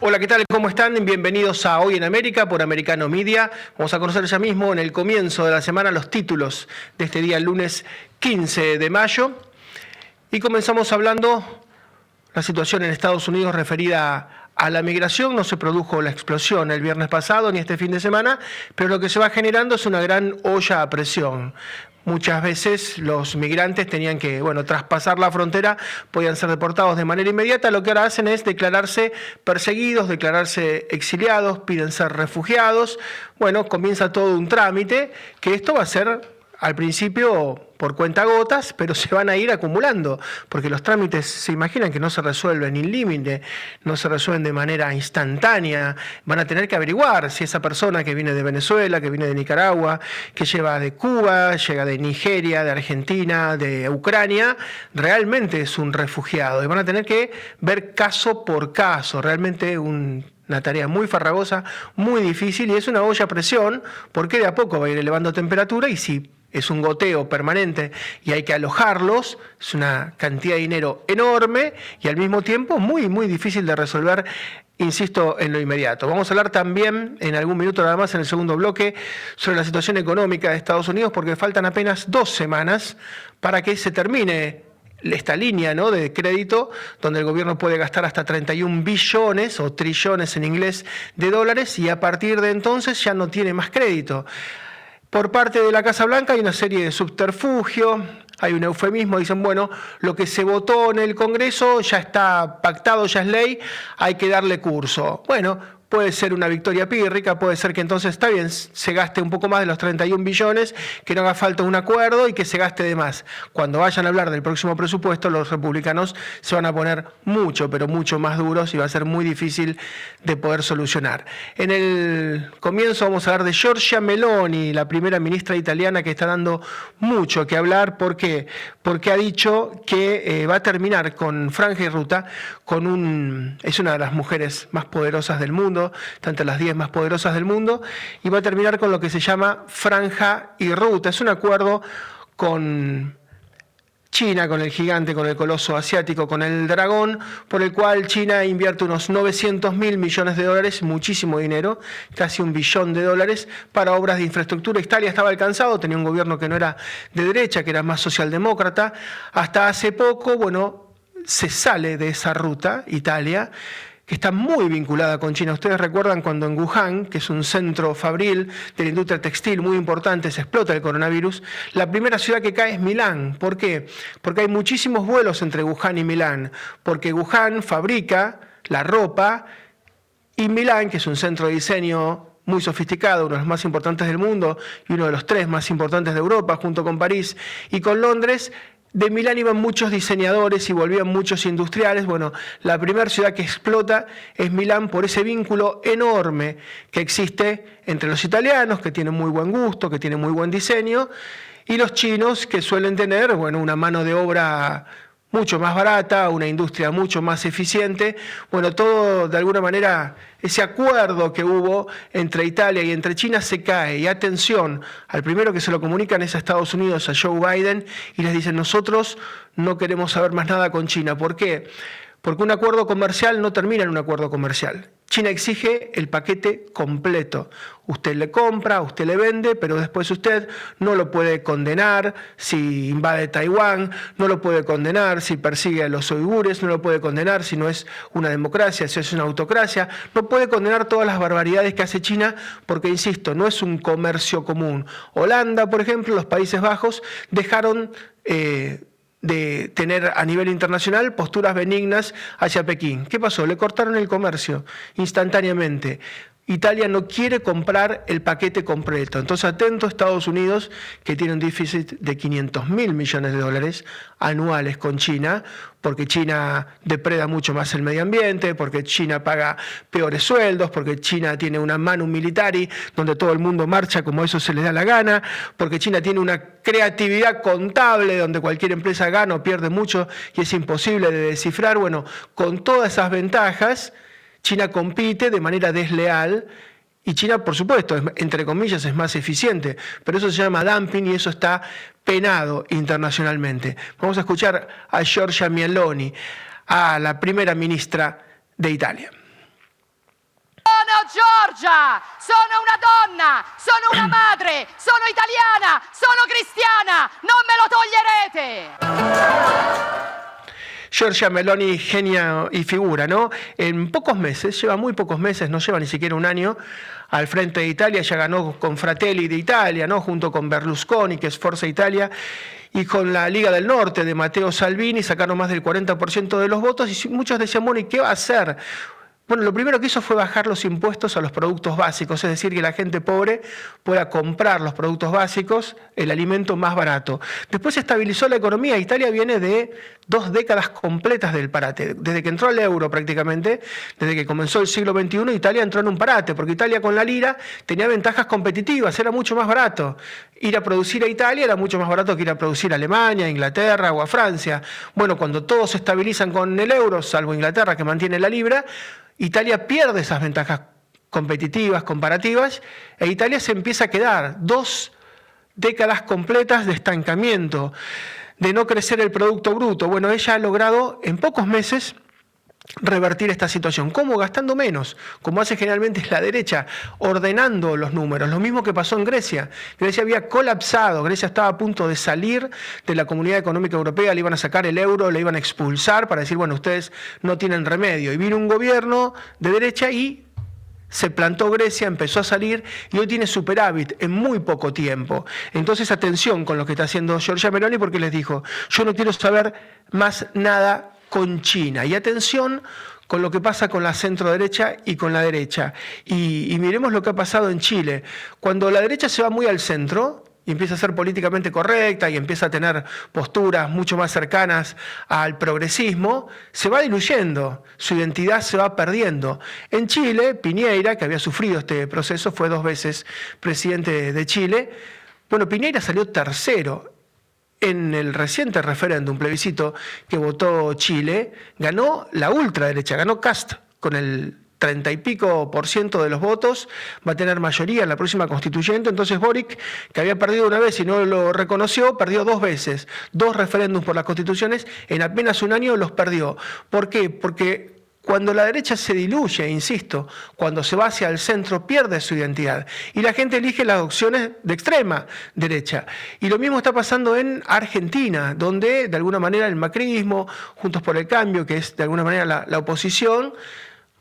Hola, ¿qué tal? ¿Cómo están? Bienvenidos a Hoy en América por Americano Media. Vamos a conocer ya mismo en el comienzo de la semana los títulos de este día, lunes 15 de mayo. Y comenzamos hablando la situación en Estados Unidos referida a la migración. No se produjo la explosión el viernes pasado ni este fin de semana, pero lo que se va generando es una gran olla a presión. Muchas veces los migrantes tenían que, bueno, traspasar la frontera, podían ser deportados de manera inmediata. Lo que ahora hacen es declararse perseguidos, declararse exiliados, piden ser refugiados. Bueno, comienza todo un trámite que esto va a ser al principio por cuenta gotas, pero se van a ir acumulando, porque los trámites se imaginan que no se resuelven en límite, no se resuelven de manera instantánea, van a tener que averiguar si esa persona que viene de Venezuela, que viene de Nicaragua, que lleva de Cuba, llega de Nigeria, de Argentina, de Ucrania, realmente es un refugiado, y van a tener que ver caso por caso, realmente un una tarea muy farragosa, muy difícil y es una olla a presión porque de a poco va a ir elevando temperatura y si es un goteo permanente y hay que alojarlos, es una cantidad de dinero enorme y al mismo tiempo muy, muy difícil de resolver insisto, en lo inmediato. Vamos a hablar también en algún minuto nada más en el segundo bloque sobre la situación económica de Estados Unidos porque faltan apenas dos semanas para que se termine esta línea ¿no? de crédito donde el gobierno puede gastar hasta 31 billones o trillones en inglés de dólares y a partir de entonces ya no tiene más crédito. Por parte de la Casa Blanca hay una serie de subterfugios, hay un eufemismo, dicen, bueno, lo que se votó en el Congreso ya está pactado, ya es ley, hay que darle curso. Bueno, puede ser una victoria pírrica, puede ser que entonces está bien, se gaste un poco más de los 31 billones, que no haga falta un acuerdo y que se gaste de más. Cuando vayan a hablar del próximo presupuesto, los republicanos se van a poner mucho, pero mucho más duros y va a ser muy difícil de poder solucionar. En el comienzo vamos a hablar de Giorgia Meloni, la primera ministra italiana que está dando mucho que hablar. ¿Por qué? Porque ha dicho que eh, va a terminar con Franja y Ruta, con un, es una de las mujeres más poderosas del mundo, tanto las 10 más poderosas del mundo, y va a terminar con lo que se llama franja y ruta. Es un acuerdo con China, con el gigante, con el coloso asiático, con el dragón, por el cual China invierte unos 900 mil millones de dólares, muchísimo dinero, casi un billón de dólares, para obras de infraestructura. Italia estaba alcanzado, tenía un gobierno que no era de derecha, que era más socialdemócrata. Hasta hace poco, bueno, se sale de esa ruta, Italia, que está muy vinculada con China. Ustedes recuerdan cuando en Wuhan, que es un centro fabril de la industria textil muy importante, se explota el coronavirus, la primera ciudad que cae es Milán. ¿Por qué? Porque hay muchísimos vuelos entre Wuhan y Milán, porque Wuhan fabrica la ropa y Milán, que es un centro de diseño muy sofisticado, uno de los más importantes del mundo y uno de los tres más importantes de Europa, junto con París y con Londres, de Milán iban muchos diseñadores y volvían muchos industriales. Bueno, la primera ciudad que explota es Milán por ese vínculo enorme que existe entre los italianos, que tienen muy buen gusto, que tienen muy buen diseño, y los chinos, que suelen tener bueno, una mano de obra mucho más barata, una industria mucho más eficiente. Bueno, todo de alguna manera, ese acuerdo que hubo entre Italia y entre China se cae. Y atención, al primero que se lo comunican es a Estados Unidos, a Joe Biden, y les dicen, nosotros no queremos saber más nada con China. ¿Por qué? Porque un acuerdo comercial no termina en un acuerdo comercial. China exige el paquete completo. Usted le compra, usted le vende, pero después usted no lo puede condenar si invade Taiwán, no lo puede condenar si persigue a los uigures, no lo puede condenar si no es una democracia, si es una autocracia, no puede condenar todas las barbaridades que hace China porque, insisto, no es un comercio común. Holanda, por ejemplo, los Países Bajos dejaron... Eh, de tener a nivel internacional posturas benignas hacia Pekín. ¿Qué pasó? Le cortaron el comercio instantáneamente. Italia no quiere comprar el paquete completo. Entonces, atento a Estados Unidos, que tiene un déficit de 500 mil millones de dólares anuales con China, porque China depreda mucho más el medio ambiente, porque China paga peores sueldos, porque China tiene una mano militar donde todo el mundo marcha como eso se le da la gana, porque China tiene una creatividad contable donde cualquier empresa gana o pierde mucho y es imposible de descifrar. Bueno, con todas esas ventajas, China compite de manera desleal y China, por supuesto, entre comillas, es más eficiente, pero eso se llama dumping y eso está penado internacionalmente. Vamos a escuchar a Giorgia Meloni, a la primera ministra de Italia. Giorgia, sono una donna, sono una madre, sono italiana, sono cristiana, non me lo toglierete. Giorgia Meloni, genia y figura, ¿no? En pocos meses, lleva muy pocos meses, no lleva ni siquiera un año, al frente de Italia, ya ganó con Fratelli de Italia, ¿no? Junto con Berlusconi, que es Forza Italia, y con la Liga del Norte de Matteo Salvini, sacaron más del 40% de los votos, y muchos decían, bueno, ¿y qué va a hacer? Bueno, lo primero que hizo fue bajar los impuestos a los productos básicos, es decir, que la gente pobre pueda comprar los productos básicos, el alimento más barato. Después estabilizó la economía. Italia viene de dos décadas completas del parate. Desde que entró el euro prácticamente, desde que comenzó el siglo XXI, Italia entró en un parate, porque Italia con la lira tenía ventajas competitivas, era mucho más barato. Ir a producir a Italia era mucho más barato que ir a producir a Alemania, Inglaterra o a Francia. Bueno, cuando todos se estabilizan con el euro, salvo Inglaterra que mantiene la libra, Italia pierde esas ventajas competitivas, comparativas, e Italia se empieza a quedar dos décadas completas de estancamiento, de no crecer el Producto Bruto. Bueno, ella ha logrado en pocos meses revertir esta situación. ¿Cómo? Gastando menos, como hace generalmente la derecha, ordenando los números. Lo mismo que pasó en Grecia. Grecia había colapsado, Grecia estaba a punto de salir de la Comunidad Económica Europea, le iban a sacar el euro, le iban a expulsar para decir, bueno, ustedes no tienen remedio. Y vino un gobierno de derecha y se plantó Grecia, empezó a salir y hoy tiene superávit en muy poco tiempo. Entonces, atención con lo que está haciendo Giorgia Meloni porque les dijo, yo no quiero saber más nada con China. Y atención con lo que pasa con la centro derecha y con la derecha. Y, miremos lo que ha pasado en Chile. Cuando la derecha se va muy al centro, y empieza a ser políticamente correcta y empieza a tener posturas mucho más cercanas al progresismo, se va diluyendo, su identidad se va perdiendo. En Chile, Piñeira, que había sufrido este proceso, fue dos veces presidente de Chile. Bueno, Piñeira salió tercero. En el reciente referéndum, plebiscito que votó Chile, ganó la ultraderecha, ganó Cast con el 30 y pico por ciento de los votos, va a tener mayoría en la próxima constituyente. Entonces Boric, que había perdido una vez y no lo reconoció, perdió dos veces, dos referéndums por las constituciones, en apenas un año los perdió. ¿Por qué? Porque cuando la derecha se diluye, insisto, cuando se va hacia el centro, pierde su identidad. Y la gente elige las opciones de extrema derecha. Y lo mismo está pasando en Argentina, donde de alguna manera el macrismo, Juntos por el Cambio, que es de alguna manera la, oposición,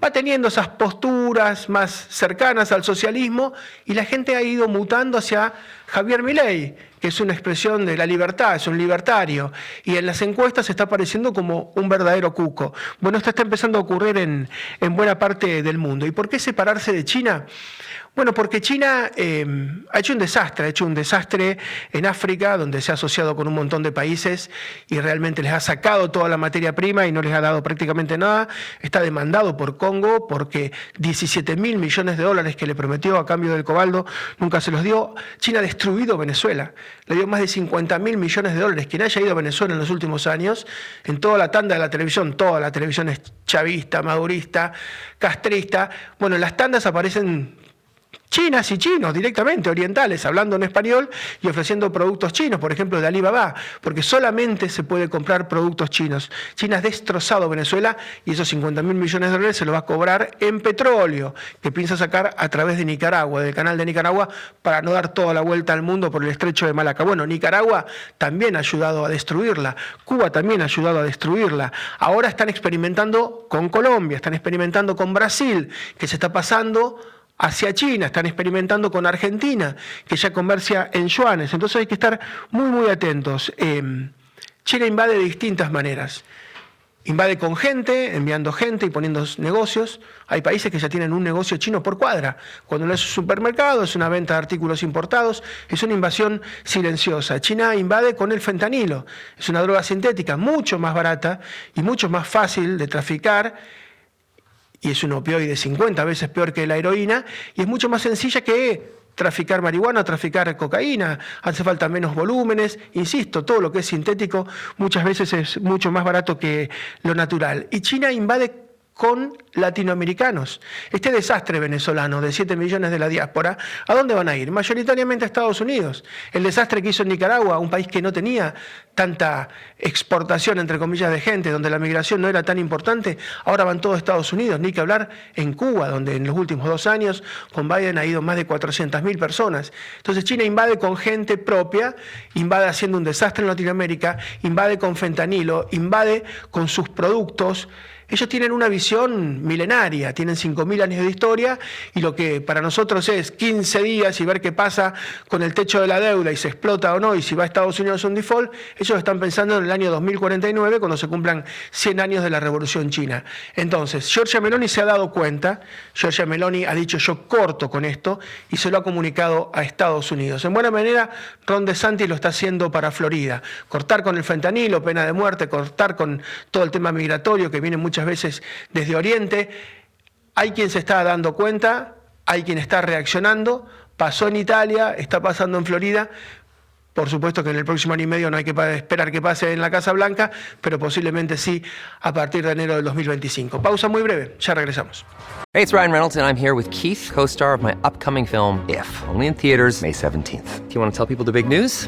va teniendo esas posturas más cercanas al socialismo y la gente ha ido mutando hacia Javier Milei, es una expresión de la libertad, es un libertario, y en las encuestas está apareciendo como un verdadero cuco. Bueno, esto está empezando a ocurrir en, en buena parte del mundo. ¿Y por qué separarse de China? Bueno, porque China eh, ha hecho un desastre, ha hecho un desastre en África, donde se ha asociado con un montón de países y realmente les ha sacado toda la materia prima y no les ha dado prácticamente nada. Está demandado por Congo porque 17 mil millones de dólares que le prometió a cambio del cobaldo nunca se los dio. China ha destruido Venezuela, le dio más de 50 mil millones de dólares. Quien haya ido a Venezuela en los últimos años, en toda la tanda de la televisión, toda la televisión es chavista, madurista, castrista. Bueno, en las tandas aparecen chinas y chinos directamente, orientales, hablando en español y ofreciendo productos chinos, por ejemplo de Alibaba, porque solamente se puede comprar productos chinos. China ha destrozado Venezuela y esos 50 mil millones de dólares se los va a cobrar en petróleo, que piensa sacar a través de Nicaragua, del canal de Nicaragua, para no dar toda la vuelta al mundo por el estrecho de Malaca. Bueno, Nicaragua también ha ayudado a destruirla, Cuba también ha ayudado a destruirla. Ahora están experimentando con Colombia, están experimentando con Brasil, que se está pasando hacia China, están experimentando con Argentina, que ya comercia en yuanes. Entonces hay que estar muy, muy atentos. Em, China invade de distintas maneras. Invade con gente, enviando gente y poniendo negocios. Hay países que ya tienen un negocio chino por cuadra. Cuando no es un supermercado, es una venta de artículos importados, es una invasión silenciosa. China invade con el fentanilo. Es una droga sintética mucho más barata y mucho más fácil de traficar y es un opioide 50 veces peor que la heroína, y es mucho más sencilla que traficar marihuana, traficar cocaína, hace falta menos volúmenes, insisto, todo lo que es sintético muchas veces es mucho más barato que lo natural. Y China invade con latinoamericanos. Este desastre venezolano de 7 millones de la diáspora, ¿a dónde van a ir? Mayoritariamente a Estados Unidos. El desastre que hizo en Nicaragua, un país que no tenía tanta exportación, entre comillas, de gente, donde la migración no era tan importante, ahora van todos a Estados Unidos. Ni que hablar en Cuba, donde en los últimos dos años con Biden ha ido más de 400.000 personas. Entonces China invade con gente propia, invade haciendo un desastre en Latinoamérica, invade con fentanilo, invade con sus productos ellos tienen una visión milenaria, tienen 5.000 años de historia y lo que para nosotros es 15 días y ver qué pasa con el techo de la deuda y se explota o no y si va a Estados Unidos un default, ellos están pensando en el año 2049 cuando se cumplan 100 años de la Revolución China. Entonces, Giorgia Meloni se ha dado cuenta, Giorgia Meloni ha dicho yo corto con esto y se lo ha comunicado a Estados Unidos. En buena manera, Ron DeSantis lo está haciendo para Florida. Cortar con el fentanilo, pena de muerte, cortar con todo el tema migratorio que viene muchas veces desde Oriente. Hay quien se está dando cuenta, hay quien está reaccionando, pasó en Italia, está pasando en Florida. Por supuesto que en el próximo año y medio no hay que esperar que pase en la Casa Blanca, pero posiblemente sí a partir de enero del 2025. Pausa muy breve, ya regresamos. Hey, it's Ryan Reynolds and I'm here with Keith, co-star of my upcoming film If, only in theaters May 17th. Do you want to tell people the big news?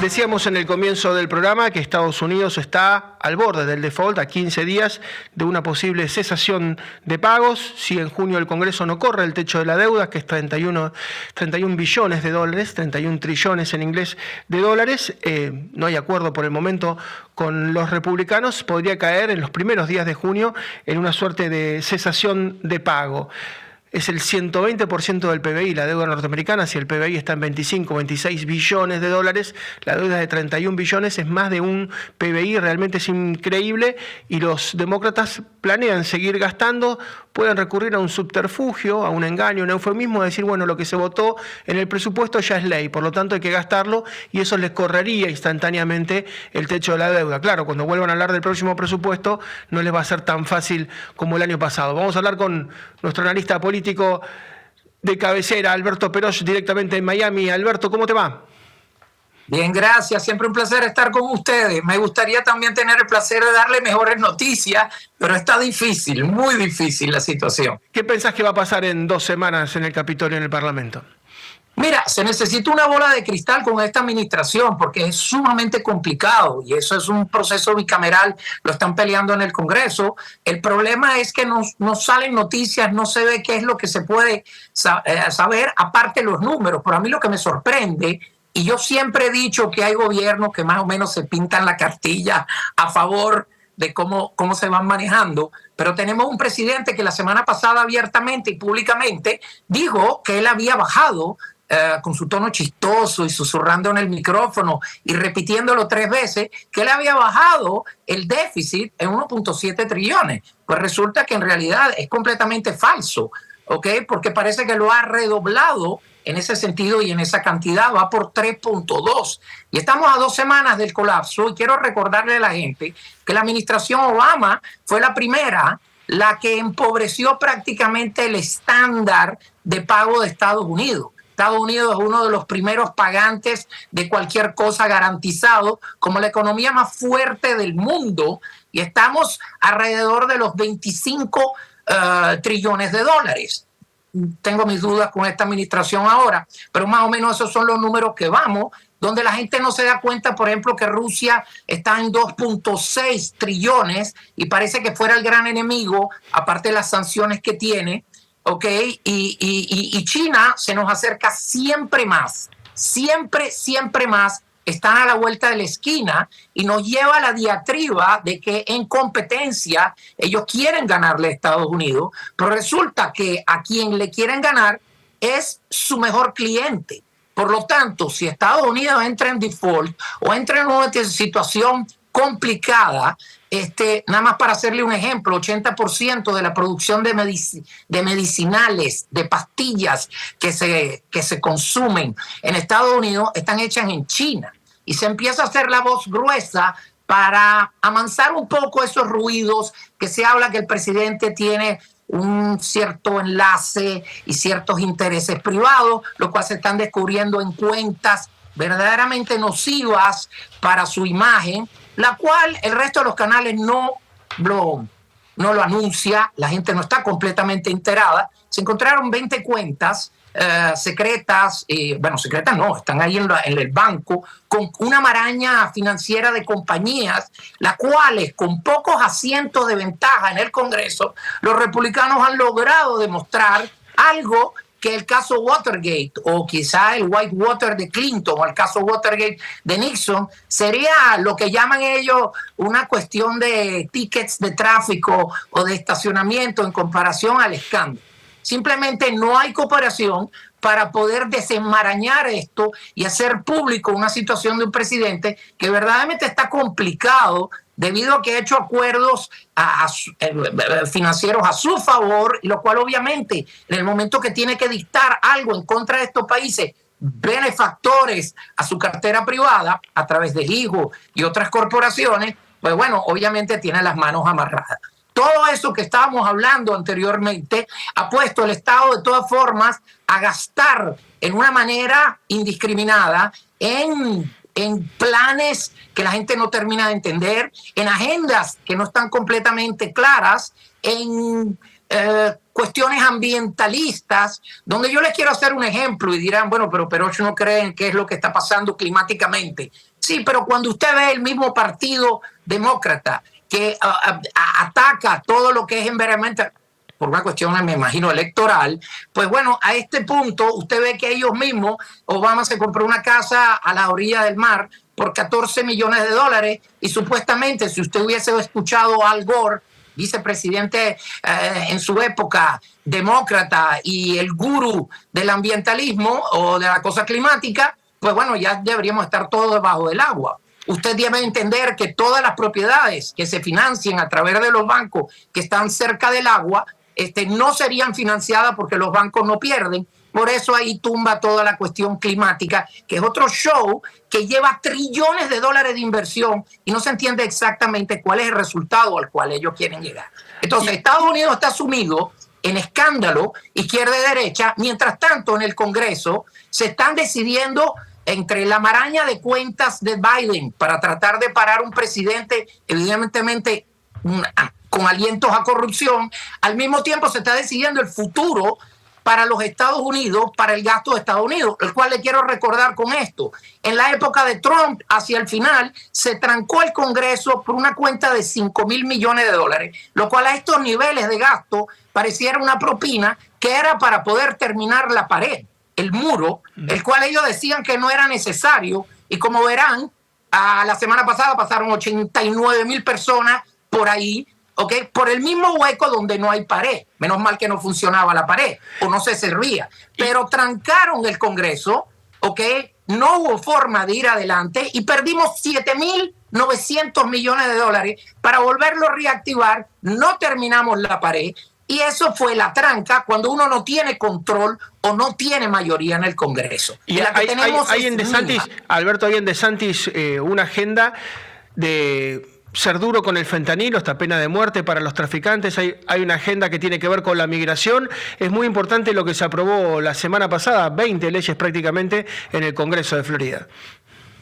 Decíamos en el comienzo del programa que Estados Unidos está al borde del default a 15 días de una posible cesación de pagos. Si en junio el Congreso no corre el techo de la deuda, que es 31, 31 billones de dólares, 31 trillones en inglés de dólares, eh, no hay acuerdo por el momento con los republicanos, podría caer en los primeros días de junio en una suerte de cesación de pago es el 120% del PBI, la deuda norteamericana, si el PBI está en 25, 26 billones de dólares, la deuda de 31 billones es más de un PBI, realmente es increíble. Y los demócratas planean seguir gastando, pueden recurrir a un subterfugio, a un engaño, un eufemismo, decir, bueno, lo que se votó en el presupuesto ya es ley, por lo tanto hay que gastarlo y eso les correría instantáneamente el techo de la deuda. Claro, cuando vuelvan a hablar del próximo presupuesto no les va a ser tan fácil como el año pasado. Vamos a hablar con nuestro analista político de cabecera, Alberto Perosh, directamente en Miami. Alberto, ¿cómo te va? Bien, gracias. Siempre un placer estar con ustedes. Me gustaría también tener el placer de darle mejores noticias, pero está difícil, muy difícil la situación. ¿Qué pensás que va a pasar en dos semanas en el Capitolio, en el Parlamento? Mira, se necesita una bola de cristal con esta administración porque es sumamente complicado y eso es un proceso bicameral, lo están peleando en el Congreso. El problema es que no, no salen noticias, no se ve qué es lo que se puede eh, saber, aparte los números. Pero a mí lo que me sorprende, y yo siempre he dicho que hay gobiernos que más o menos se pintan la cartilla a favor de cómo, cómo se van manejando, pero tenemos un presidente que la semana pasada abiertamente y públicamente dijo que él había bajado eh, con su tono chistoso y susurrando en el micrófono y repitiéndolo tres veces, que él había bajado el déficit en 1.7 trillones. Pues resulta que en realidad es completamente falso, ¿ok? Porque parece que lo ha redoblado en ese sentido y en esa cantidad, va por 3.2. Y estamos a dos semanas del colapso y quiero recordarle a la gente que la administración Obama fue la primera la que empobreció prácticamente el estándar de pago de Estados Unidos. Estados Unidos es uno de los primeros pagantes de cualquier cosa garantizado como la economía más fuerte del mundo y estamos alrededor de los 25 eh, trillones de dólares. Tengo mis dudas con esta administración ahora, pero más o menos esos son los números que vamos, donde la gente no se da cuenta, por ejemplo, que Rusia está en 2.6 trillones y parece que fuera el gran enemigo, aparte de las sanciones que tiene, ¿ok? Y, China se nos acerca siempre más, siempre, siempre más. Están a la vuelta de la esquina y nos lleva la diatriba de que en competencia ellos quieren ganarle a Estados Unidos, pero resulta que a quien le quieren ganar es su mejor cliente. Por lo tanto, si Estados Unidos entra en default o entra en una situación complicada, este, nada más para hacerle un ejemplo, 80% de la producción de, de medicinales, de pastillas que se, que se consumen en Estados Unidos están hechas en China. Y se empieza a hacer la voz gruesa para amansar un poco esos ruidos que se habla que el presidente tiene un cierto enlace y ciertos intereses privados, lo cual se están descubriendo en cuentas verdaderamente nocivas para su imagen, la cual el resto de los canales no lo, no lo anuncia, la gente no está completamente enterada. Se encontraron 20 cuentas eh, secretas, bueno, secretas no, están ahí en, en, el banco, con una maraña financiera de compañías, las cuales con pocos asientos de ventaja en el Congreso, los republicanos han logrado demostrar algo que el caso Watergate o quizá el Whitewater de Clinton o el caso Watergate de Nixon sería lo que llaman ellos una cuestión de tickets de tráfico o de estacionamiento en comparación al escándalo. Simplemente no hay cooperación para poder desenmarañar esto y hacer público una situación de un presidente que verdaderamente está complicado debido a que ha hecho acuerdos eh, financieros a su favor, lo cual obviamente en el momento que tiene que dictar algo en contra de estos países benefactores a su cartera privada a través de hijo y otras corporaciones, pues bueno, obviamente tiene las manos amarradas. Todo eso que estábamos hablando anteriormente ha puesto el Estado de todas formas a gastar en una manera indiscriminada en en planes que la gente no termina de entender, en agendas que no están completamente claras, en eh, cuestiones ambientalistas, donde yo les quiero hacer un ejemplo y dirán, bueno, pero pero no creen qué es lo que está pasando climáticamente. Sí, pero cuando usted ve el mismo partido demócrata que ataca todo lo que es environmental, por una cuestión, me imagino, electoral, pues bueno, a este punto usted ve que ellos mismos, Obama se compró una casa a la orilla del mar por 14 millones de dólares y supuestamente si usted hubiese escuchado a Al Gore, vicepresidente eh, en su época, demócrata y el gurú del ambientalismo o de la cosa climática, pues bueno, ya deberíamos estar todos debajo del agua. Usted debe entender que todas las propiedades que se financien a través de los bancos que están cerca del agua este, no serían financiadas porque los bancos no pierden. Por eso ahí tumba toda la cuestión climática, que es otro show que lleva trillones de dólares de inversión y no se entiende exactamente cuál es el resultado al cual ellos quieren llegar. Entonces, Estados Unidos está sumido en escándalo izquierda y derecha, mientras tanto en el Congreso se están decidiendo entre la maraña de cuentas de Biden para tratar de parar un presidente evidentemente con alientos a corrupción, al mismo tiempo se está decidiendo el futuro para los Estados Unidos, para el gasto de Estados Unidos, el cual le quiero recordar con esto. En la época de Trump, hacia el final, se trancó el Congreso por una cuenta de 5 mil millones de dólares, lo cual a estos niveles de gasto pareciera una propina que era para poder terminar la pared, el muro, el cual ellos decían que no era necesario. Y como verán, a la semana pasada pasaron 89 mil personas por ahí ¿ok? Por el mismo hueco donde no hay pared. Menos mal que no funcionaba la pared o no se servía. Pero trancaron el Congreso, ¿ok? No hubo forma de ir adelante y perdimos 7.900 millones de dólares para volverlo a reactivar. No terminamos la pared. Y eso fue la tranca cuando uno no tiene control o no tiene mayoría en el Congreso. Y la que hay, en DeSantis, Alberto, hay en DeSantis eh, una agenda de ser duro con el fentanilo, esta pena de muerte para los traficantes, hay, hay, una agenda que tiene que ver con la migración. Es muy importante lo que se aprobó la semana pasada, 20 leyes prácticamente en el Congreso de Florida.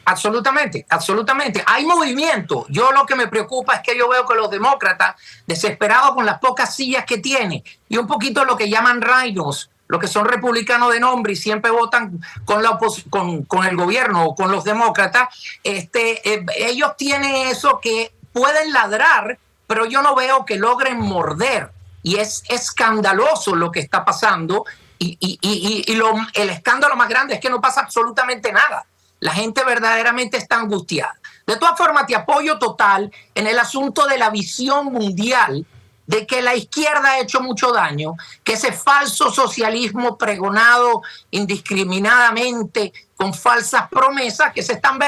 Absolutamente, absolutamente. Hay movimiento. Yo lo que me preocupa es que yo veo que los demócratas, desesperados con las pocas sillas que tienen, y un poquito lo que llaman rhinos, los que son republicanos de nombre y siempre votan con, la con, con el gobierno o con los demócratas, este, eh, ellos tienen eso que pueden ladrar, pero yo no veo que logren morder. Y es escandaloso lo que está pasando. Y, y, y, y lo, el escándalo más grande es que no pasa absolutamente nada. La gente verdaderamente está angustiada. De todas formas, te apoyo total en el asunto de la visión mundial de que la izquierda ha hecho mucho daño, que ese falso socialismo pregonado indiscriminadamente con falsas promesas que se están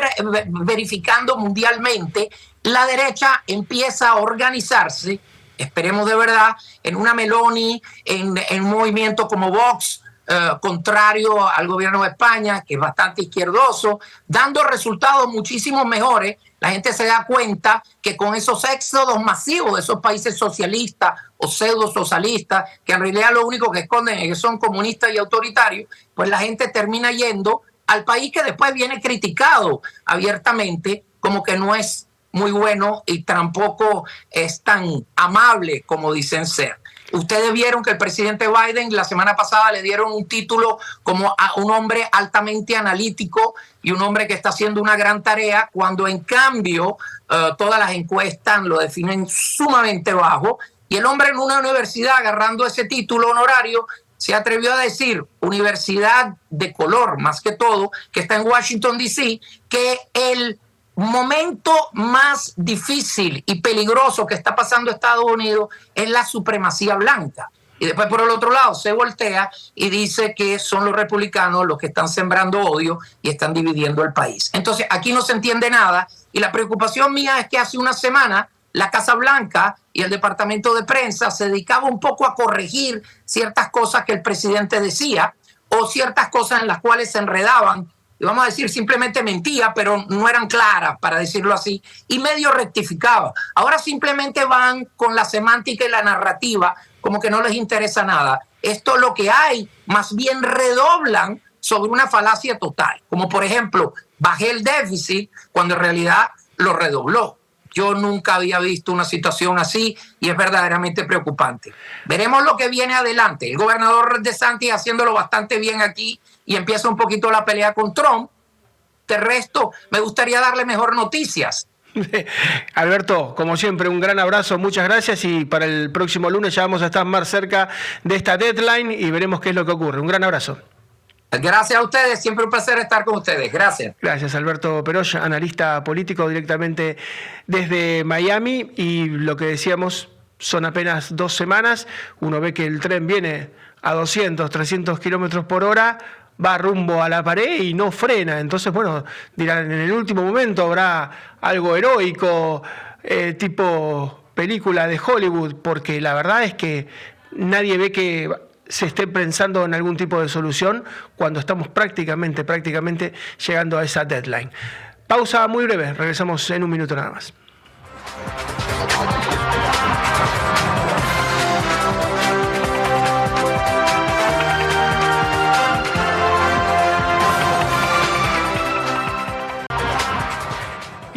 verificando mundialmente, la derecha empieza a organizarse, esperemos de verdad, en una Meloni, en, en un movimiento como Vox, eh, contrario al gobierno de España, que es bastante izquierdoso, dando resultados muchísimo mejores. La gente se da cuenta que con esos éxodos masivos de esos países socialistas o pseudo socialistas, que en realidad lo único que esconden es que son comunistas y autoritarios, pues la gente termina yendo al país que después viene criticado abiertamente como que no es muy bueno y tampoco es tan amable como dicen ser. Ustedes vieron que el presidente Biden la semana pasada le dieron un título como a un hombre altamente analítico y un hombre que está haciendo una gran tarea, cuando en cambio eh, todas las encuestas lo definen sumamente bajo. Y el hombre en una universidad agarrando ese título honorario se atrevió a decir, universidad de color más que todo, que está en Washington, D.C., que el momento más difícil y peligroso que está pasando Estados Unidos es la supremacía blanca. Y después por el otro lado se voltea y dice que son los republicanos los que están sembrando odio y están dividiendo el país. Entonces aquí no se entiende nada y la preocupación mía es que hace una semana la Casa Blanca y el Departamento de Prensa se dedicaba un poco a corregir ciertas cosas que el presidente decía o ciertas cosas en las cuales se enredaban vamos a decir, simplemente mentía, pero no eran claras, para decirlo así, y medio rectificaba. Ahora simplemente van con la semántica y la narrativa, como que no les interesa nada. Esto lo que hay, más bien redoblan sobre una falacia total, como por ejemplo, bajé el déficit cuando en realidad lo redobló. Yo nunca había visto una situación así y es verdaderamente preocupante. Veremos lo que viene adelante. El gobernador de Santi haciéndolo bastante bien aquí y empieza un poquito la pelea con Trump. De resto, me gustaría darle mejor noticias. Alberto, como siempre, un gran abrazo, muchas gracias y para el próximo lunes ya vamos a estar más cerca de esta deadline y veremos qué es lo que ocurre. Un gran abrazo. Gracias a ustedes, siempre un placer estar con ustedes. Gracias. Gracias, Alberto Perosh, analista político directamente desde Miami. Y lo que decíamos, son apenas dos semanas. Uno ve que el tren viene a 200, 300 kilómetros por hora va rumbo a la pared y no frena. Entonces, bueno, dirán, en el último momento habrá algo heroico, eh, tipo película de Hollywood, porque la verdad es que nadie ve que se esté pensando en algún tipo de solución cuando estamos prácticamente, prácticamente llegando a esa deadline. Pausa muy breve, regresamos en un minuto nada más.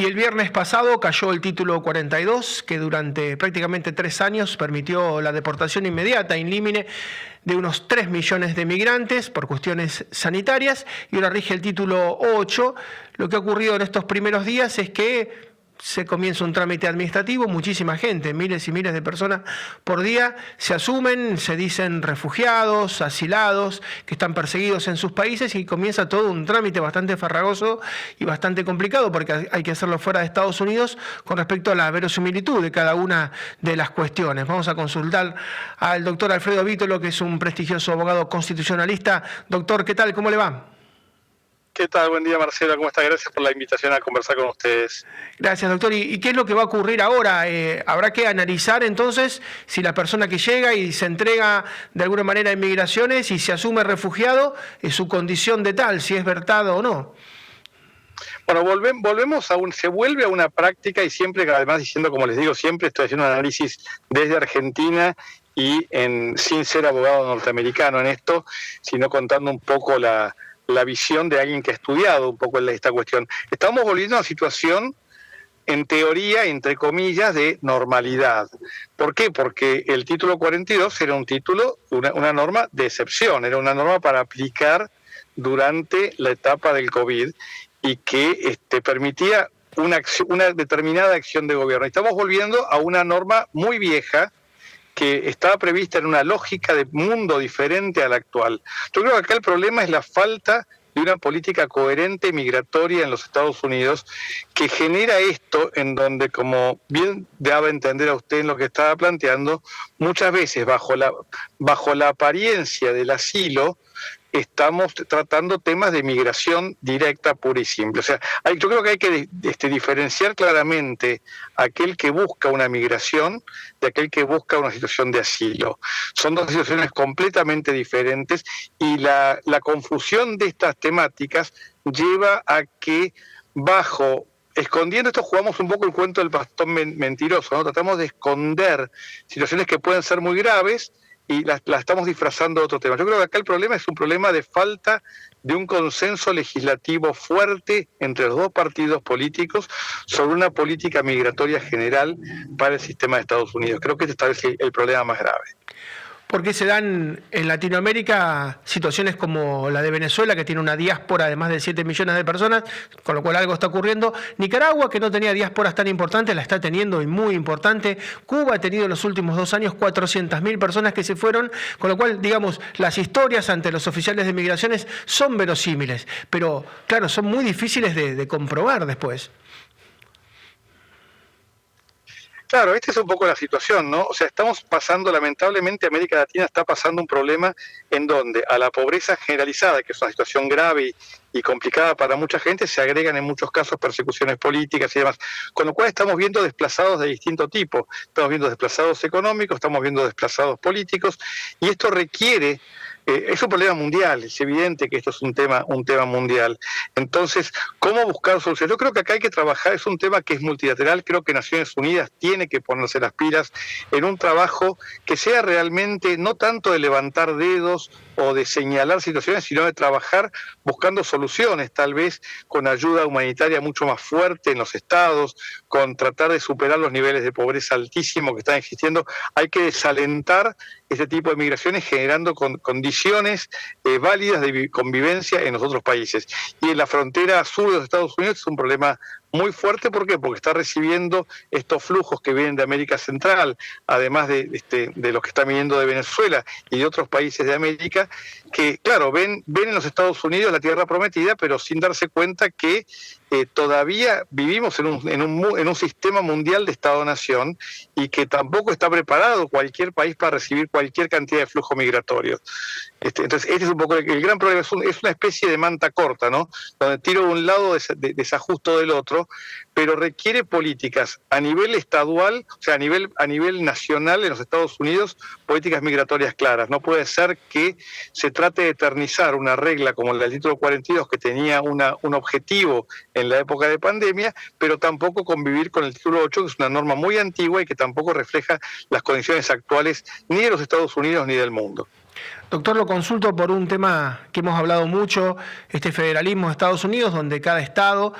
Y el viernes pasado cayó el título 42, que durante prácticamente tres años permitió la deportación inmediata, límite de unos 3 millones de migrantes por cuestiones sanitarias. Y ahora rige el título 8. Lo que ha ocurrido en estos primeros días es que se comienza un trámite administrativo, muchísima gente, miles y miles de personas por día se asumen, se dicen refugiados, asilados, que están perseguidos en sus países y comienza todo un trámite bastante farragoso y bastante complicado porque hay que hacerlo fuera de Estados Unidos con respecto a la verosimilitud de cada una de las cuestiones. Vamos a consultar al doctor Alfredo Vítolo, que es un prestigioso abogado constitucionalista. Doctor, ¿qué tal? ¿Cómo le va? ¿Qué tal? Buen día, Marcelo. ¿Cómo está? Gracias por la invitación a conversar con ustedes. Gracias, doctor. ¿Y, qué es lo que va a ocurrir ahora? Eh, habrá que analizar entonces si la persona que llega y se entrega de alguna manera a inmigraciones y se asume refugiado, es su condición de tal, si es verdad o no. Bueno, volvemos a un, se vuelve a una práctica y siempre, además diciendo, como les digo, siempre estoy haciendo un análisis desde Argentina y en, sin ser abogado norteamericano en esto, sino contando un poco la, la visión de alguien que ha estudiado un poco esta cuestión. Estamos volviendo a una situación, en teoría, entre comillas, de normalidad. ¿Por qué? Porque el título 42 era un título, una, norma de excepción, era una norma para aplicar durante la etapa del COVID y que este, permitía una, una determinada acción de gobierno. Estamos volviendo a una norma muy vieja, que estaba prevista en una lógica de mundo diferente a la actual. Yo creo que acá el problema es la falta de una política coherente migratoria en los Estados Unidos que genera esto en donde, como bien daba entender a usted en lo que estaba planteando, muchas veces bajo la, bajo la apariencia del asilo, estamos tratando temas de migración directa, pura y simple. O sea, yo creo que hay que este, diferenciar claramente aquel que busca una migración de aquel que busca una situación de asilo. Son dos situaciones completamente diferentes y la, confusión de estas temáticas lleva a que bajo escondiendo esto jugamos un poco el cuento del bastón mentiroso, ¿no? Tratamos de esconder situaciones que pueden ser muy graves y la, estamos disfrazando de otro tema. Yo creo que acá el problema es un problema de falta de un consenso legislativo fuerte entre los dos partidos políticos sobre una política migratoria general para el sistema de Estados Unidos. Creo que este es el problema más grave porque se dan en Latinoamérica situaciones como la de Venezuela, que tiene una diáspora de más de 7 millones de personas, con lo cual algo está ocurriendo. Nicaragua, que no tenía diásporas tan importantes, la está teniendo y muy importante. Cuba ha tenido en los últimos dos años 400.000 personas que se fueron, con lo cual, digamos, las historias ante los oficiales de migraciones son verosímiles, pero claro, son muy difíciles de, de comprobar después. Claro, esta es un poco la situación, ¿no? O sea, estamos pasando, lamentablemente, América Latina está pasando un problema en donde a la pobreza generalizada, que es una situación grave y, complicada para mucha gente, se agregan en muchos casos persecuciones políticas y demás. Con lo cual estamos viendo desplazados de distinto tipo. Estamos viendo desplazados económicos, estamos viendo desplazados políticos, y esto requiere es un problema mundial, es evidente que esto es un tema, un tema mundial. Entonces, ¿cómo buscar soluciones? Yo creo que acá hay que trabajar, es un tema que es multilateral, creo que Naciones Unidas tiene que ponerse las pilas en un trabajo que sea realmente no tanto de levantar dedos o de señalar situaciones, sino de trabajar buscando soluciones, tal vez con ayuda humanitaria mucho más fuerte en los estados, con tratar de superar los niveles de pobreza altísimos que están existiendo. Hay que desalentar este tipo de migraciones generando condiciones eh, válidas de convivencia en los otros países. Y en la frontera sur de los Estados Unidos es un problema muy fuerte. ¿Por qué? Porque está recibiendo estos flujos que vienen de América Central, además de, este, de los que están viniendo de Venezuela y de otros países de América, que, claro, ven, ven en los Estados Unidos la tierra prometida, pero sin darse cuenta que eh, todavía vivimos en un, en, un, en un sistema mundial de Estado-Nación y que tampoco está preparado cualquier país para recibir cualquier cantidad de flujo migratorio. Este, entonces, este es un poco el, gran problema, es, una especie de manta corta, ¿no? Donde tiro de un lado, desajusto del otro, pero requiere políticas a nivel estadual, o sea, a nivel, a nivel nacional en los Estados Unidos, políticas migratorias claras. No puede ser que se trate de eternizar una regla como la del título 42 que tenía una, un objetivo en la época de pandemia, pero tampoco convivir con el título 8, que es una norma muy antigua y que tampoco refleja las condiciones actuales ni de los Estados Unidos ni del mundo. Doctor, lo consulto por un tema que hemos hablado mucho, este federalismo de Estados Unidos, donde cada estado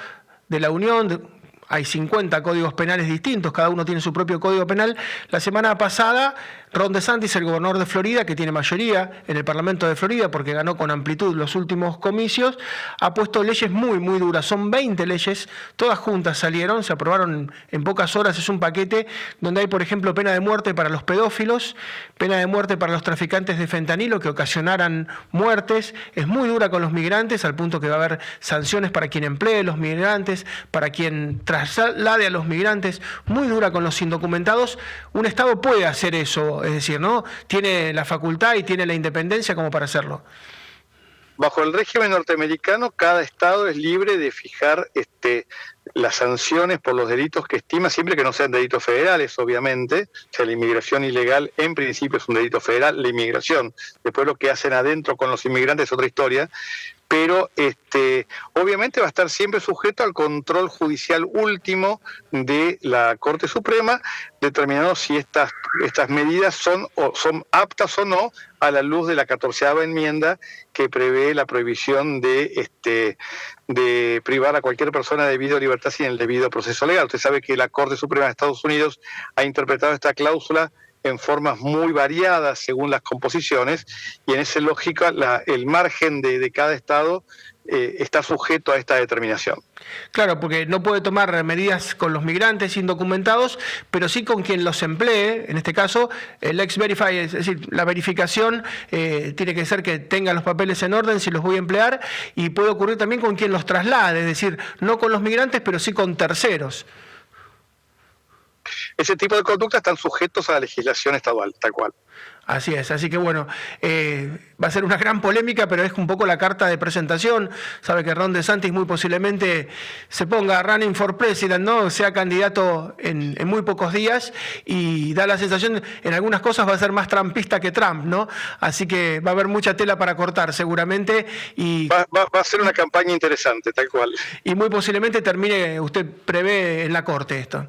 de la Unión, hay 50 códigos penales distintos, cada uno tiene su propio código penal. La semana pasada Ron DeSantis, el gobernador de Florida, que tiene mayoría en el Parlamento de Florida porque ganó con amplitud los últimos comicios, ha puesto leyes muy, muy duras. Son 20 leyes, todas juntas salieron, se aprobaron en pocas horas. Es un paquete donde hay, por ejemplo, pena de muerte para los pedófilos, pena de muerte para los traficantes de fentanilo que ocasionaran muertes. Es muy dura con los migrantes, al punto que va a haber sanciones para quien emplee los migrantes, para quien traslade a los migrantes. Muy dura con los indocumentados. Un Estado puede hacer eso es decir, ¿no? Tiene la facultad y tiene la independencia como para hacerlo. Bajo el régimen norteamericano, cada estado es libre de fijar este, las sanciones por los delitos que estima, siempre que no sean delitos federales, obviamente. O sea, la inmigración ilegal en principio es un delito federal, la inmigración. Después lo que hacen adentro con los inmigrantes es otra historia pero este, obviamente va a estar siempre sujeto al control judicial último de la Corte Suprema, determinando si estas, estas medidas son, o, son aptas o no a la luz de la catorceava enmienda que prevé la prohibición de, este, de privar a cualquier persona de debido a libertad sin el debido proceso legal. Usted sabe que la Corte Suprema de Estados Unidos ha interpretado esta cláusula en formas muy variadas según las composiciones y en esa lógica la, el margen de, de, cada estado eh, está sujeto a esta determinación. Claro, porque no puede tomar medidas con los migrantes indocumentados, pero sí con quien los emplee, en este caso el ex verify, es decir, la verificación eh, tiene que ser que tenga los papeles en orden si los voy a emplear y puede ocurrir también con quien los traslade, es decir, no con los migrantes, pero sí con terceros. Ese tipo de conductas están sujetos a la legislación estatal, tal cual. Así es, así que bueno, eh, va a ser una gran polémica, pero es un poco la carta de presentación. Sabe que Ron DeSantis muy posiblemente se ponga running for president, ¿no? Sea candidato en, muy pocos días y da la sensación, en algunas cosas va a ser más trumpista que Trump, ¿no? Así que va a haber mucha tela para cortar seguramente. Y, va, va a ser una campaña interesante, tal cual. Y muy posiblemente termine, usted prevé en la corte esto.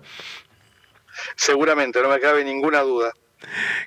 Seguramente, no me cabe ninguna duda.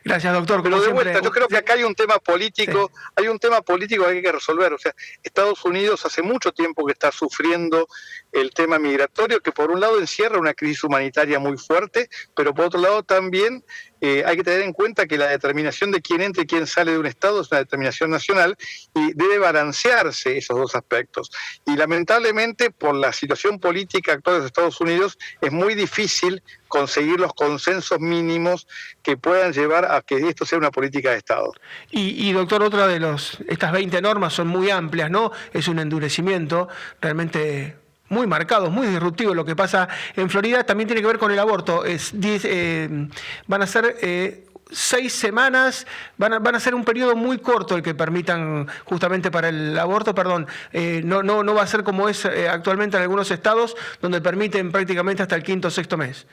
Gracias, doctor. Pero de vuelta, yo creo que acá hay un tema político, hay un tema político que hay que resolver. O sea, Estados Unidos hace mucho tiempo que está sufriendo el tema migratorio, que por un lado encierra una crisis humanitaria muy fuerte, pero por otro lado también eh, hay que tener en cuenta que la determinación de quién entra y quién sale de un Estado es una determinación nacional y debe balancearse esos dos aspectos. Y lamentablemente, por la situación política actual de los Estados Unidos, es muy difícil conseguir los consensos mínimos que puedan llevar a que esto sea una política de Estado. Y, doctor, otra de los, estas 20 normas son muy amplias, ¿no? Es un endurecimiento realmente muy marcado, muy disruptivo lo que pasa en Florida. También tiene que ver con el aborto. Es, eh, van a ser eh, seis semanas, van a, van a, ser un periodo muy corto el que permitan justamente para el aborto, perdón, eh, no, no, no va a ser como es actualmente en algunos estados donde permiten prácticamente hasta el quinto o sexto mes.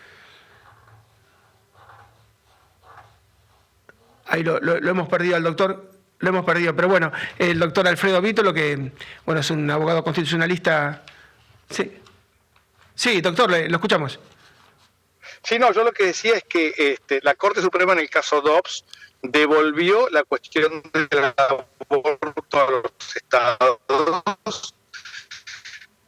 Ahí lo, lo hemos perdido al doctor lo hemos perdido. Pero bueno, el doctor Alfredo Vito, lo que, bueno, es un abogado constitucionalista Sí. Sí, doctor, lo escuchamos. Sí, no, yo lo que decía es que este, la Corte Suprema en el caso Dobbs devolvió la cuestión del aborto a los estados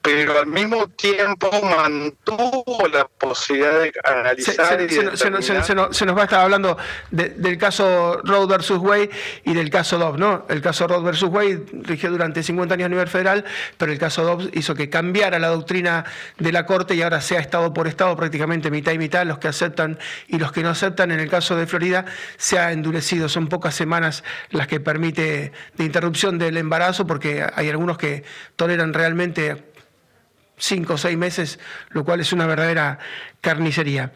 pero al mismo tiempo mantuvo la posibilidad de analizar. Se, se, nos, va a estar hablando del caso Road versus Way y del caso Dobbs, ¿no? El caso Road versus Way rigió durante 50 años a nivel federal, pero el caso Dobbs hizo que cambiara la doctrina de la Corte y ahora sea Estado por Estado, prácticamente mitad y mitad, los que aceptan y los que no aceptan. En el caso de Florida se ha endurecido, son pocas semanas las que permite de interrupción del embarazo, porque hay algunos que toleran realmente cinco o seis meses, lo cual es una verdadera carnicería.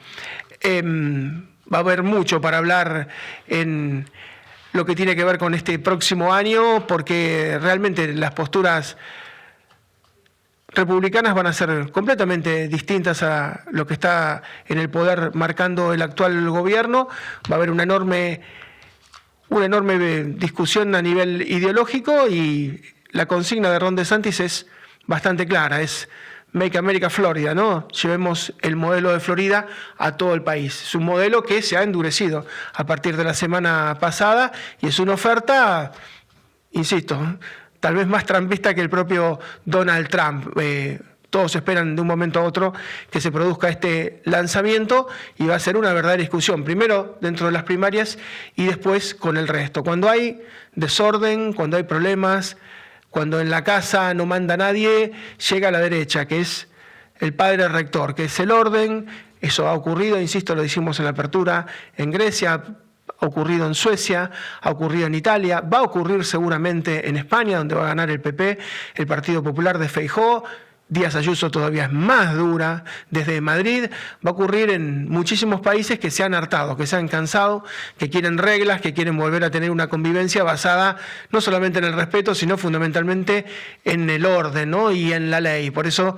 Em, va a haber mucho para hablar en lo que tiene que ver con este próximo año, porque realmente las posturas republicanas van a ser completamente distintas a lo que está en el poder marcando el actual gobierno. Va a haber una enorme, una enorme discusión a nivel ideológico y la consigna de Ron DeSantis es bastante clara, es Make America Florida, ¿no? Llevemos el modelo de Florida a todo el país. Es un modelo que se ha endurecido a partir de la semana pasada y es una oferta, insisto, tal vez más trampista que el propio Donald Trump. Eh, todos esperan de un momento a otro que se produzca este lanzamiento y va a ser una verdadera discusión, primero dentro de las primarias y después con el resto. Cuando hay desorden, cuando hay problemas, cuando en la casa no manda nadie, llega a la derecha, que es el padre rector, que es el orden. Eso ha ocurrido, insisto, lo decimos en la apertura, en Grecia, ha ocurrido en Suecia, ha ocurrido en Italia, va a ocurrir seguramente en España, donde va a ganar el PP, el Partido Popular de Feijó, Díaz Ayuso todavía es más dura. Desde Madrid va a ocurrir en muchísimos países que se han hartado, que se han cansado, que quieren reglas, que quieren volver a tener una convivencia basada no solamente en el respeto, sino fundamentalmente en el orden y en la ley. Por eso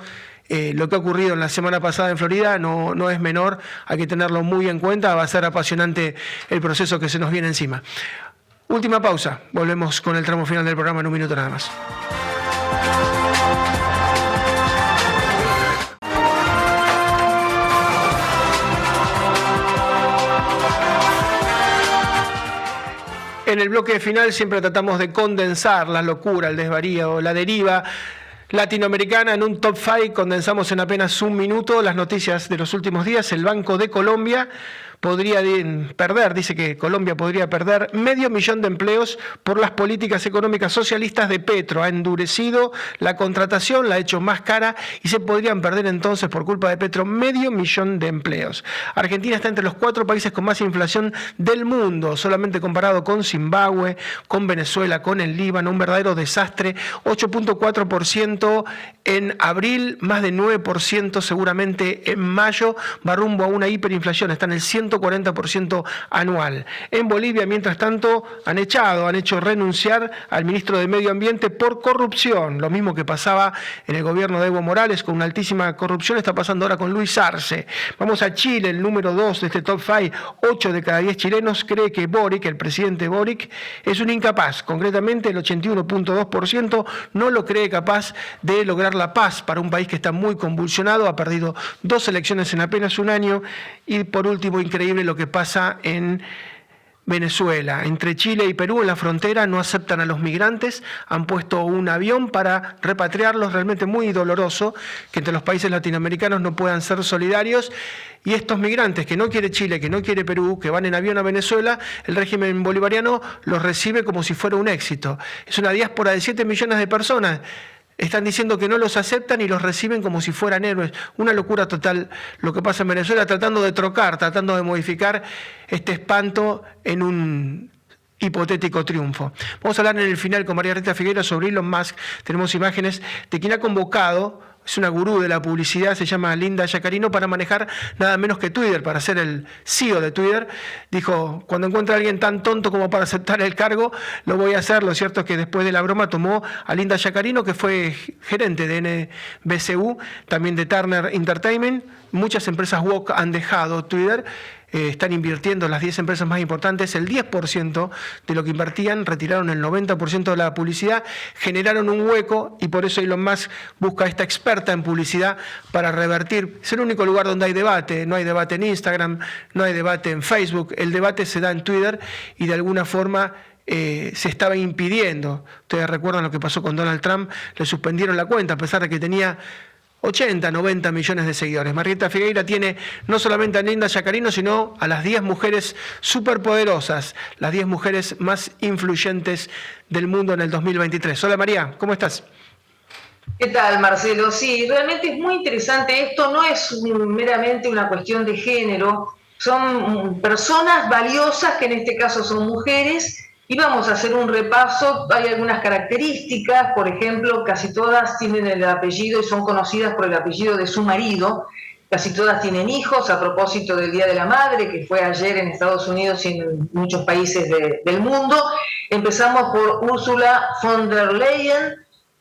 eh, lo que ha ocurrido en la semana pasada en Florida no, no es menor, hay que tenerlo muy en cuenta, va a ser apasionante el proceso que se nos viene encima. Última pausa, volvemos con el tramo final del programa en un minuto nada más. En el bloque final siempre tratamos de condensar la locura, el desvarío, la deriva latinoamericana en un top 5. Condensamos en apenas un minuto las noticias de los últimos días. El Banco de Colombia podría perder, dice que Colombia podría perder medio millón de empleos por las políticas económicas socialistas de Petro. Ha endurecido la contratación, la ha hecho más cara y se podrían perder entonces por culpa de Petro medio millón de empleos. Argentina está entre los cuatro países con más inflación del mundo, solamente comparado con Zimbabue, con Venezuela, con el Líbano, un verdadero desastre, 8.4% en abril, más de 9% seguramente en mayo, va rumbo a una hiperinflación, está en el 140% anual. En Bolivia, mientras tanto, han echado, han hecho renunciar al ministro de Medio Ambiente por corrupción, lo mismo que pasaba en el gobierno de Evo Morales con una altísima corrupción, está pasando ahora con Luis Arce. Vamos a Chile, el número 2 de este top 5, 8 de cada 10 chilenos cree que Boric, el presidente Boric, es un incapaz. Concretamente, el 81.2% no lo cree capaz de lograr la paz para un país que está muy convulsionado, ha perdido dos elecciones en apenas un año y por último, increíble lo que pasa en Venezuela. Entre Chile y Perú en la frontera no aceptan a los migrantes, han puesto un avión para repatriarlos, realmente muy doloroso que entre los países latinoamericanos no puedan ser solidarios. Y estos migrantes que no quiere Chile, que no quiere Perú, que van en avión a Venezuela, el régimen bolivariano los recibe como si fuera un éxito. Es una diáspora de 7 millones de personas están diciendo que no los aceptan y los reciben como si fueran héroes. Una locura total lo que pasa en Venezuela, tratando de trocar, tratando de modificar este espanto en un hipotético triunfo. Vamos a hablar en el final con María Rita Figueira sobre Elon Musk. Tenemos imágenes de quien ha convocado es una gurú de la publicidad, se llama Linda Yacarino, para manejar nada menos que Twitter, para ser el CEO de Twitter. Dijo, cuando encuentra a alguien tan tonto como para aceptar el cargo, lo voy a hacer. Lo cierto es que después de la broma tomó a Linda Yacarino, que fue gerente de NBCU, también de Turner Entertainment. Muchas empresas woke han dejado Twitter eh, están invirtiendo las 10 empresas más importantes el 10% de lo que invertían, retiraron el 90% de la publicidad, generaron un hueco y por eso Elon Musk busca a esta experta en publicidad para revertir. Es el único lugar donde hay debate, no hay debate en Instagram, no hay debate en Facebook, el debate se da en Twitter y de alguna forma eh, se estaba impidiendo. Ustedes recuerdan lo que pasó con Donald Trump, le suspendieron la cuenta a pesar de que tenía 80, 90 millones de seguidores. Marieta Figueira tiene no solamente a Linda Yacarino, sino a las 10 mujeres superpoderosas, las 10 mujeres más influyentes del mundo en el 2023. Hola María, ¿cómo estás? ¿Qué tal, Marcelo? Sí, realmente es muy interesante. Esto no es meramente una cuestión de género, son personas valiosas, que en este caso son mujeres, y vamos a hacer un repaso. Hay algunas características, por ejemplo, casi todas tienen el apellido y son conocidas por el apellido de su marido. Casi todas tienen hijos a propósito del Día de la Madre, que fue ayer en Estados Unidos y en muchos países del mundo. Empezamos por Ursula von der Leyen,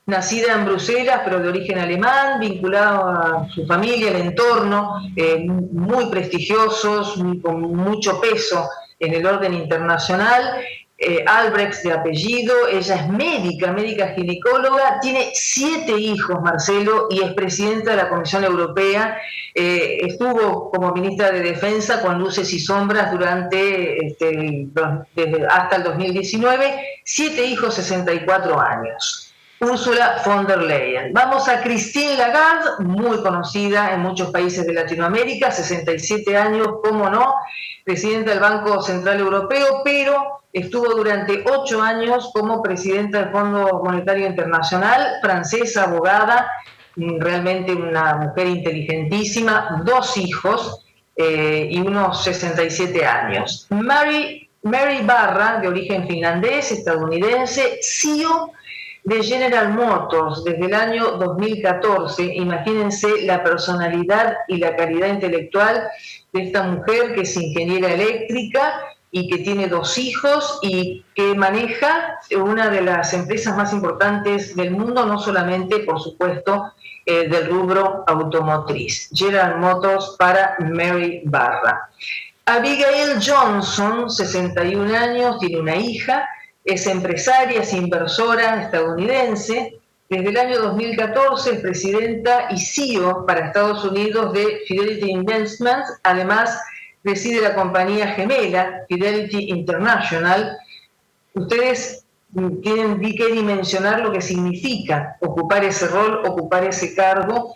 nacida en Bruselas, pero de origen alemán, vinculada a su familia, el entorno, eh, muy prestigiosos, con mucho peso en el orden internacional eh, Albrecht de apellido, ella es médica, médica ginecóloga, tiene siete hijos, Marcelo, y es presidenta de la Comisión Europea. Eh, estuvo como ministra de Defensa con luces y sombras durante este, hasta el 2019, siete hijos, 64 años. Úrsula von der Leyen. Vamos a Christine Lagarde, muy conocida en muchos países de Latinoamérica, 67 años, cómo no, presidenta del Banco Central Europeo, pero Estuvo durante ocho años como presidenta del Fondo Monetario Internacional, francesa, abogada, mm, realmente una mujer inteligentísima, dos hijos eh, y unos 67 años. Mary, Mary Barra, de origen finlandés, estadounidense, CEO de General Motors desde el año 2014. Imagínense la personalidad y la calidad intelectual de esta mujer que es ingeniera eléctrica y que tiene dos hijos y que maneja una de las empresas más importantes del mundo, no solamente, por supuesto, eh, del rubro automotriz. General Motors para Mary Barra. Abigail Johnson, 61 años, tiene una hija, es empresaria, es inversora estadounidense. Desde el año 2014 es presidenta y CEO para Estados Unidos de Fidelity Investments, además preside la compañía gemela Fidelity International, ustedes tienen que dimensionar lo que significa ocupar ese rol, ocupar ese cargo,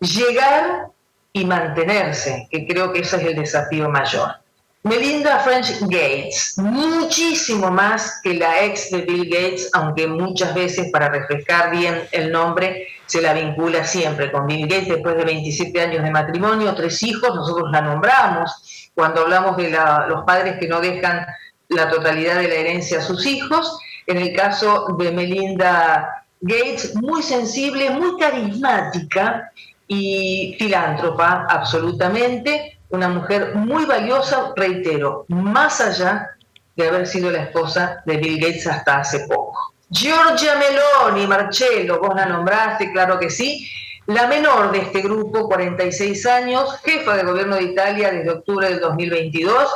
llegar y mantenerse, que creo que ese es el desafío mayor. Melinda French Gates, muchísimo más que la ex de Bill Gates, aunque muchas veces para refrescar bien el nombre se la vincula siempre con Bill Gates después de 27 años de matrimonio, tres hijos, nosotros la nombramos cuando hablamos de los padres que no dejan la totalidad de la herencia a sus hijos. En el caso de Melinda Gates, muy sensible, muy carismática y filántropa, absolutamente, una mujer muy valiosa, reitero, más allá de haber sido la esposa de Bill Gates hasta hace poco. Giorgia Meloni, Marcello, vos la nombraste, claro que sí, la menor de este grupo, 46 años, jefa de gobierno de Italia desde octubre del 2022,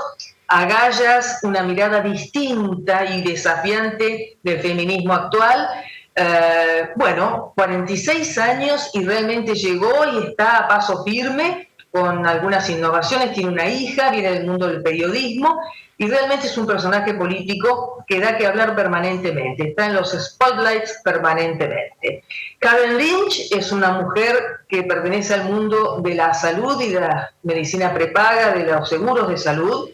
agallas una mirada distinta y desafiante del feminismo actual. Eh, bueno, 46 años y realmente llegó y está a paso firme con algunas innovaciones, tiene una hija, viene del mundo del periodismo y realmente es un personaje político que da que hablar permanentemente, está en los spotlights permanentemente. Karen Lynch es una mujer que pertenece al mundo de la salud y de la medicina prepaga, de los seguros de salud,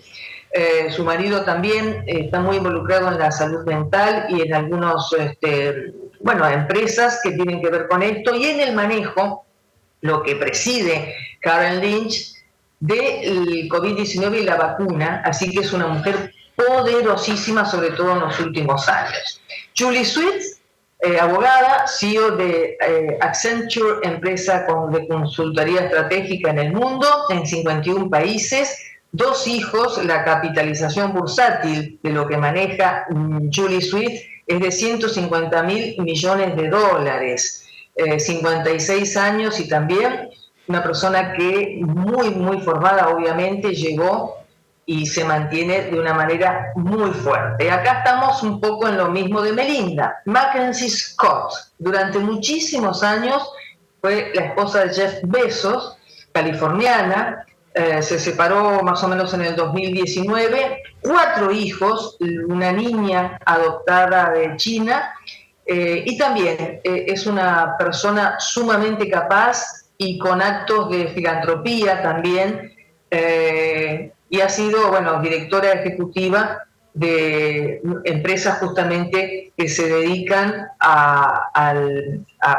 eh, su marido también eh, está muy involucrado en la salud mental y en algunas este, bueno, empresas que tienen que ver con esto y en el manejo, lo que preside Karen Lynch, del COVID-19 y la vacuna, así que es una mujer poderosísima, sobre todo en los últimos años. Julie Sweet, eh, abogada, CEO de Accenture, empresa de consultoría estratégica en el mundo, en 51 países, dos hijos, la capitalización bursátil de lo que maneja mm, Julie Swift es de 150 mil millones de dólares, 56 eh, años y también una persona que muy, muy formada obviamente llegó y se mantiene de una manera muy fuerte. Acá estamos un poco en lo mismo de Melinda. Mackenzie Scott, durante muchísimos años fue la esposa de Jeff Bezos, californiana, eh, se separó más o menos en el 2019, cuatro hijos, una niña adoptada de China, eh, y también eh, es una persona sumamente capaz y con actos de filantropía también, y ha sido, bueno, directora ejecutiva de empresas justamente que se dedican a,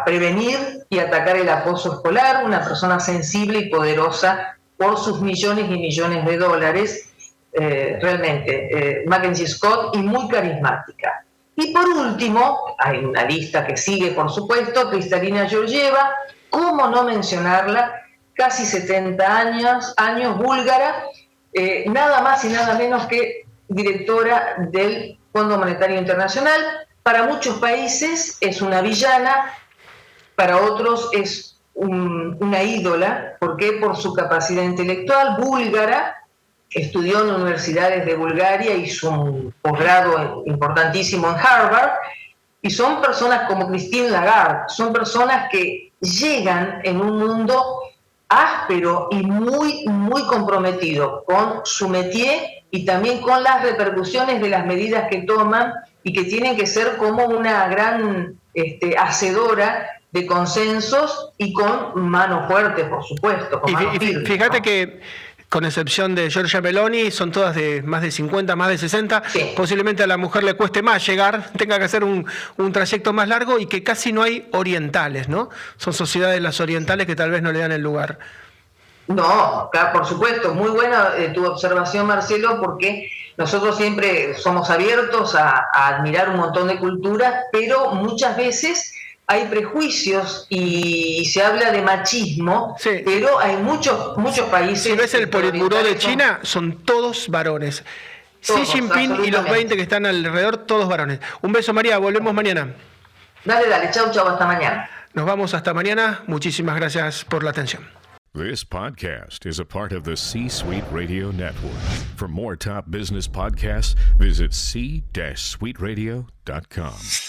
prevenir y atacar el acoso escolar, una persona sensible y poderosa por sus millones y millones de dólares, eh, realmente, eh, Mackenzie Scott, y muy carismática. Y por último, hay una lista que sigue, por supuesto, Cristalina Georgieva, ¿cómo no mencionarla? Casi 70 años, años búlgara, eh, nada más y nada menos que directora del Fondo Monetario Internacional. Para muchos países es una villana, para otros es una ídola, porque por su capacidad intelectual búlgara, estudió en universidades de Bulgaria, hizo un posgrado importantísimo en Harvard, y son personas como Christine Lagarde, son personas que llegan en un mundo áspero y muy, muy comprometido con su métier y también con las repercusiones de las medidas que toman y que tienen que ser como una gran este, hacedora de consensos y con mano fuerte, por supuesto. y, fíjate que, con excepción de Giorgia Meloni, son todas de más de 50, más de 60. Posiblemente a la mujer le cueste más llegar, tenga que hacer un, trayecto más largo y que casi no hay orientales, ¿no? Son sociedades las orientales que tal vez no le dan el lugar. No, por supuesto, muy buena eh, tu observación, Marcelo, porque nosotros siempre somos abiertos a, a admirar un montón de culturas, pero muchas veces hay prejuicios y se habla de machismo, pero hay muchos muchos países. Si ves el Politburó de China, son todos varones. Xi Jinping y los 20 que están alrededor, todos varones. Un beso, María. Volvemos mañana. Dale, dale. Chau, chau. Hasta mañana. Nos vamos hasta mañana. Muchísimas gracias por la atención. This podcast is a part of the C-Suite Radio Network. For more top business podcasts, visit c-suiteradio.com.